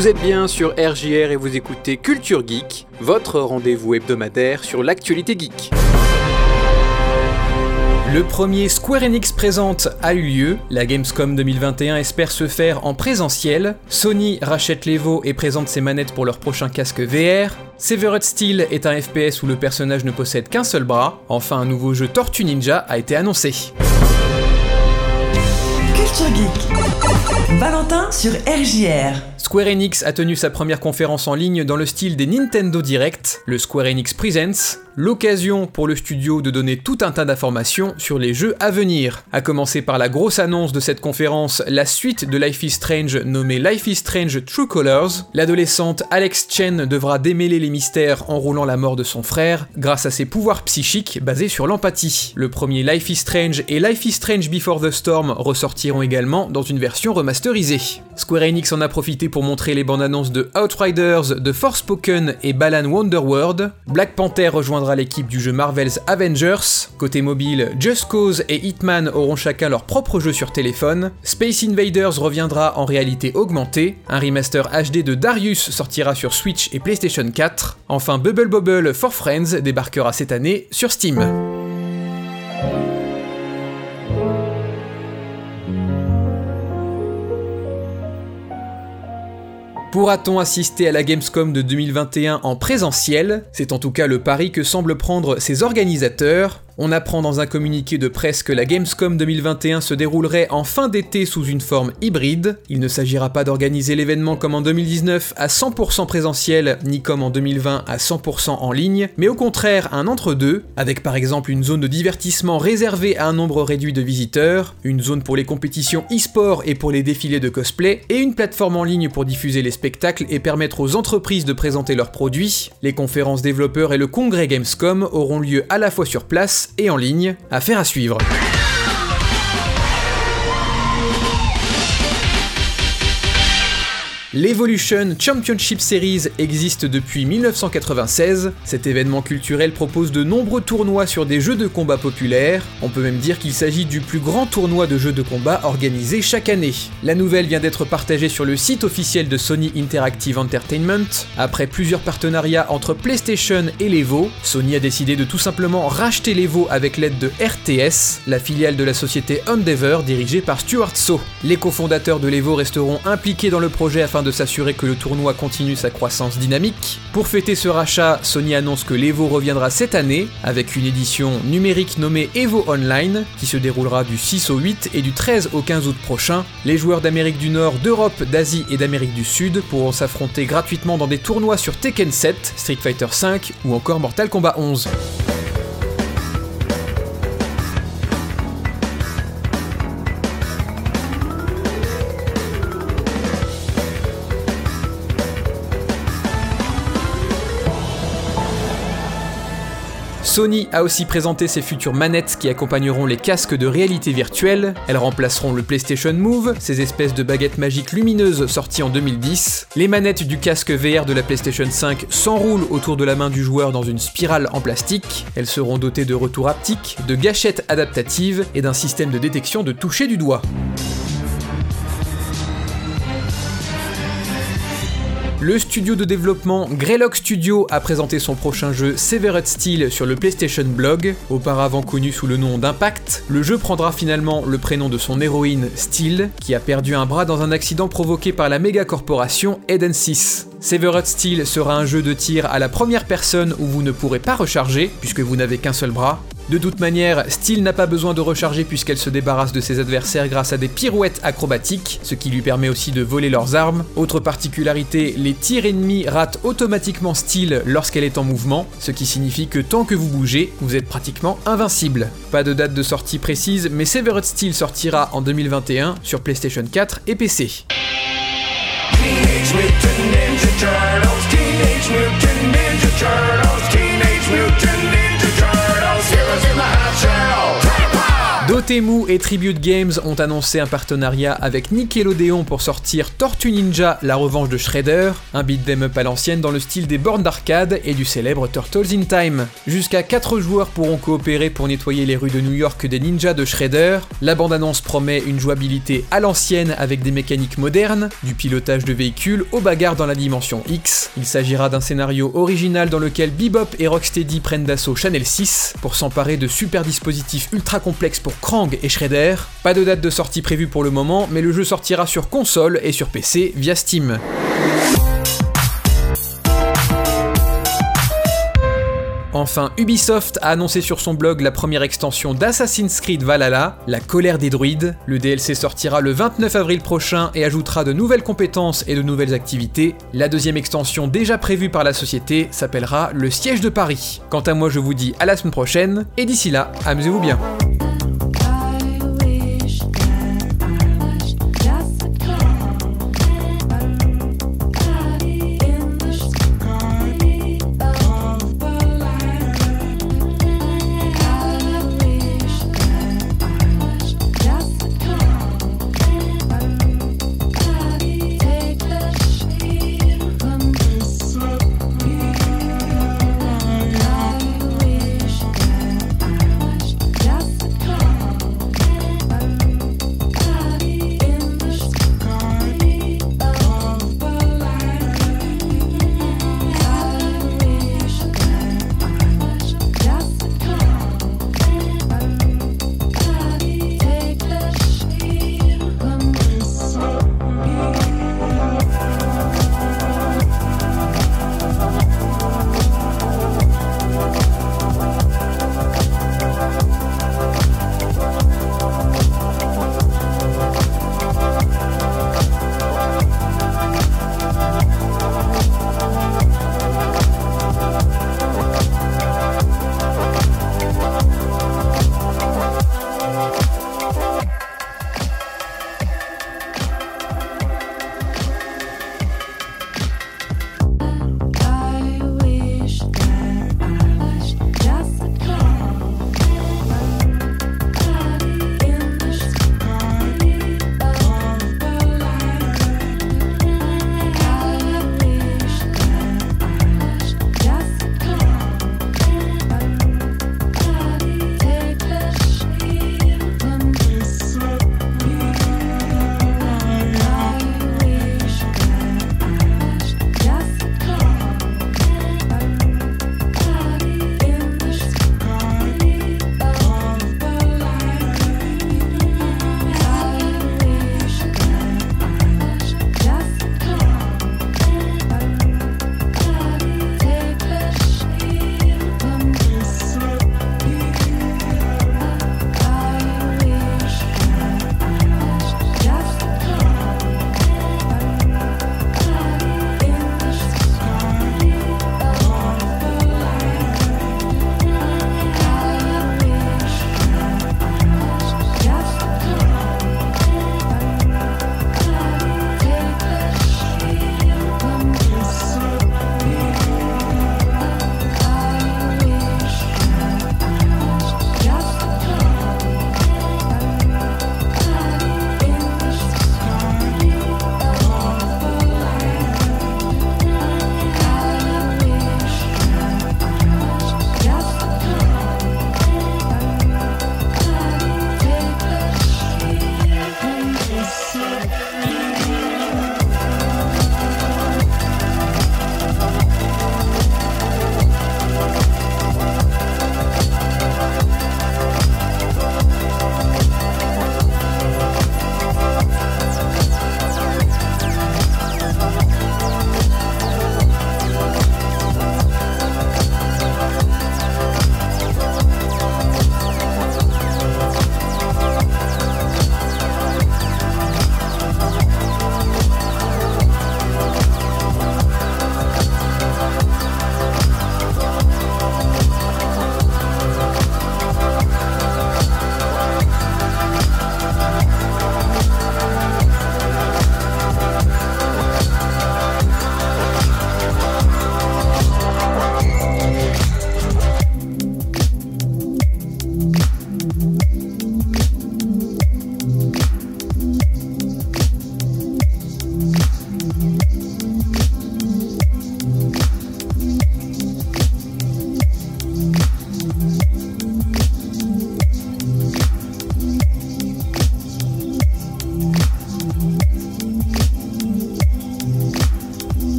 Vous êtes bien sur RJR et vous écoutez Culture Geek, votre rendez-vous hebdomadaire sur l'actualité geek. Le premier Square Enix présente a eu lieu, la Gamescom 2021 espère se faire en présentiel, Sony rachète l'Evo et présente ses manettes pour leur prochain casque VR, Severed Steel est un FPS où le personnage ne possède qu'un seul bras, enfin un nouveau jeu Tortue Ninja a été annoncé. Culture Geek. Valentin sur RJR. Square Enix a tenu sa première conférence en ligne dans le style des Nintendo Direct, le Square Enix Presents, l'occasion pour le studio de donner tout un tas d'informations sur les jeux à venir. A commencer par la grosse annonce de cette conférence, la suite de Life is Strange nommée Life is Strange True Colors. L'adolescente Alex Chen devra démêler les mystères en roulant la mort de son frère grâce à ses pouvoirs psychiques basés sur l'empathie. Le premier Life is Strange et Life is Strange Before the Storm ressortiront également dans une version remasterisée. Square Enix en a profité pour montrer les bandes annonces de Outriders, de Forspoken et Balan Wonderworld. Black Panther rejoindra l'équipe du jeu Marvel's Avengers. Côté mobile, Just Cause et Hitman auront chacun leur propre jeu sur téléphone. Space Invaders reviendra en réalité augmentée. Un remaster HD de Darius sortira sur Switch et PlayStation 4. Enfin, Bubble Bobble for Friends débarquera cette année sur Steam. Pourra-t-on assister à la Gamescom de 2021 en présentiel? C'est en tout cas le pari que semblent prendre ses organisateurs. On apprend dans un communiqué de presse que la Gamescom 2021 se déroulerait en fin d'été sous une forme hybride. Il ne s'agira pas d'organiser l'événement comme en 2019 à 100% présentiel, ni comme en 2020 à 100% en ligne, mais au contraire un entre-deux, avec par exemple une zone de divertissement réservée à un nombre réduit de visiteurs, une zone pour les compétitions e-sport et pour les défilés de cosplay, et une plateforme en ligne pour diffuser les spectacles et permettre aux entreprises de présenter leurs produits. Les conférences développeurs et le congrès Gamescom auront lieu à la fois sur place et en ligne. Affaire à suivre. L'Evolution Championship Series existe depuis 1996. Cet événement culturel propose de nombreux tournois sur des jeux de combat populaires. On peut même dire qu'il s'agit du plus grand tournoi de jeux de combat organisé chaque année. La nouvelle vient d'être partagée sur le site officiel de Sony Interactive Entertainment. Après plusieurs partenariats entre PlayStation et l'Evo, Sony a décidé de tout simplement racheter l'Evo avec l'aide de RTS, la filiale de la société Endeavor dirigée par Stuart So. Les cofondateurs de l'Evo resteront impliqués dans le projet afin de s'assurer que le tournoi continue sa croissance dynamique. Pour fêter ce rachat, Sony annonce que l'Evo reviendra cette année avec une édition numérique nommée Evo Online qui se déroulera du 6 au 8 et du 13 au 15 août prochain. Les joueurs d'Amérique du Nord, d'Europe, d'Asie et d'Amérique du Sud pourront s'affronter gratuitement dans des tournois sur Tekken 7, Street Fighter 5 ou encore Mortal Kombat 11. Sony a aussi présenté ses futures manettes qui accompagneront les casques de réalité virtuelle. Elles remplaceront le PlayStation Move, ces espèces de baguettes magiques lumineuses sorties en 2010. Les manettes du casque VR de la PlayStation 5 s'enroulent autour de la main du joueur dans une spirale en plastique. Elles seront dotées de retours haptiques, de gâchettes adaptatives et d'un système de détection de toucher du doigt. Le studio de développement Greylock Studio a présenté son prochain jeu Severed Steel sur le PlayStation Blog, auparavant connu sous le nom d'Impact. Le jeu prendra finalement le prénom de son héroïne Steel, qui a perdu un bras dans un accident provoqué par la méga corporation Eden 6. Severed Steel sera un jeu de tir à la première personne où vous ne pourrez pas recharger, puisque vous n'avez qu'un seul bras. De toute manière, Steel n'a pas besoin de recharger puisqu'elle se débarrasse de ses adversaires grâce à des pirouettes acrobatiques, ce qui lui permet aussi de voler leurs armes. Autre particularité, les tirs ennemis ratent automatiquement Steel lorsqu'elle est en mouvement, ce qui signifie que tant que vous bougez, vous êtes pratiquement invincible. Pas de date de sortie précise, mais Severed Steel sortira en 2021 sur PlayStation 4 et PC. Dotemu et Tribute Games ont annoncé un partenariat avec Nickelodeon pour sortir Tortue Ninja, la revanche de Shredder, un beat'em up à l'ancienne dans le style des bornes d'arcade et du célèbre Turtles in Time. Jusqu'à 4 joueurs pourront coopérer pour nettoyer les rues de New York des ninjas de Shredder. La bande-annonce promet une jouabilité à l'ancienne avec des mécaniques modernes, du pilotage de véhicules aux bagarres dans la dimension X. Il s'agira d'un scénario original dans lequel Bebop et Rocksteady prennent d'assaut Channel 6 pour s'emparer de super dispositifs ultra complexes pour Et Shredder. Pas de date de sortie prévue pour le moment, mais le jeu sortira sur console et sur PC via Steam. Enfin, Ubisoft a annoncé sur son blog la première extension d'Assassin's Creed Valhalla, La colère des druides. Le DLC sortira le 29 avril prochain et ajoutera de nouvelles compétences et de nouvelles activités. La deuxième extension déjà prévue par la société s'appellera Le siège de Paris. Quant à moi, je vous dis à la semaine prochaine et d'ici là, amusez-vous bien.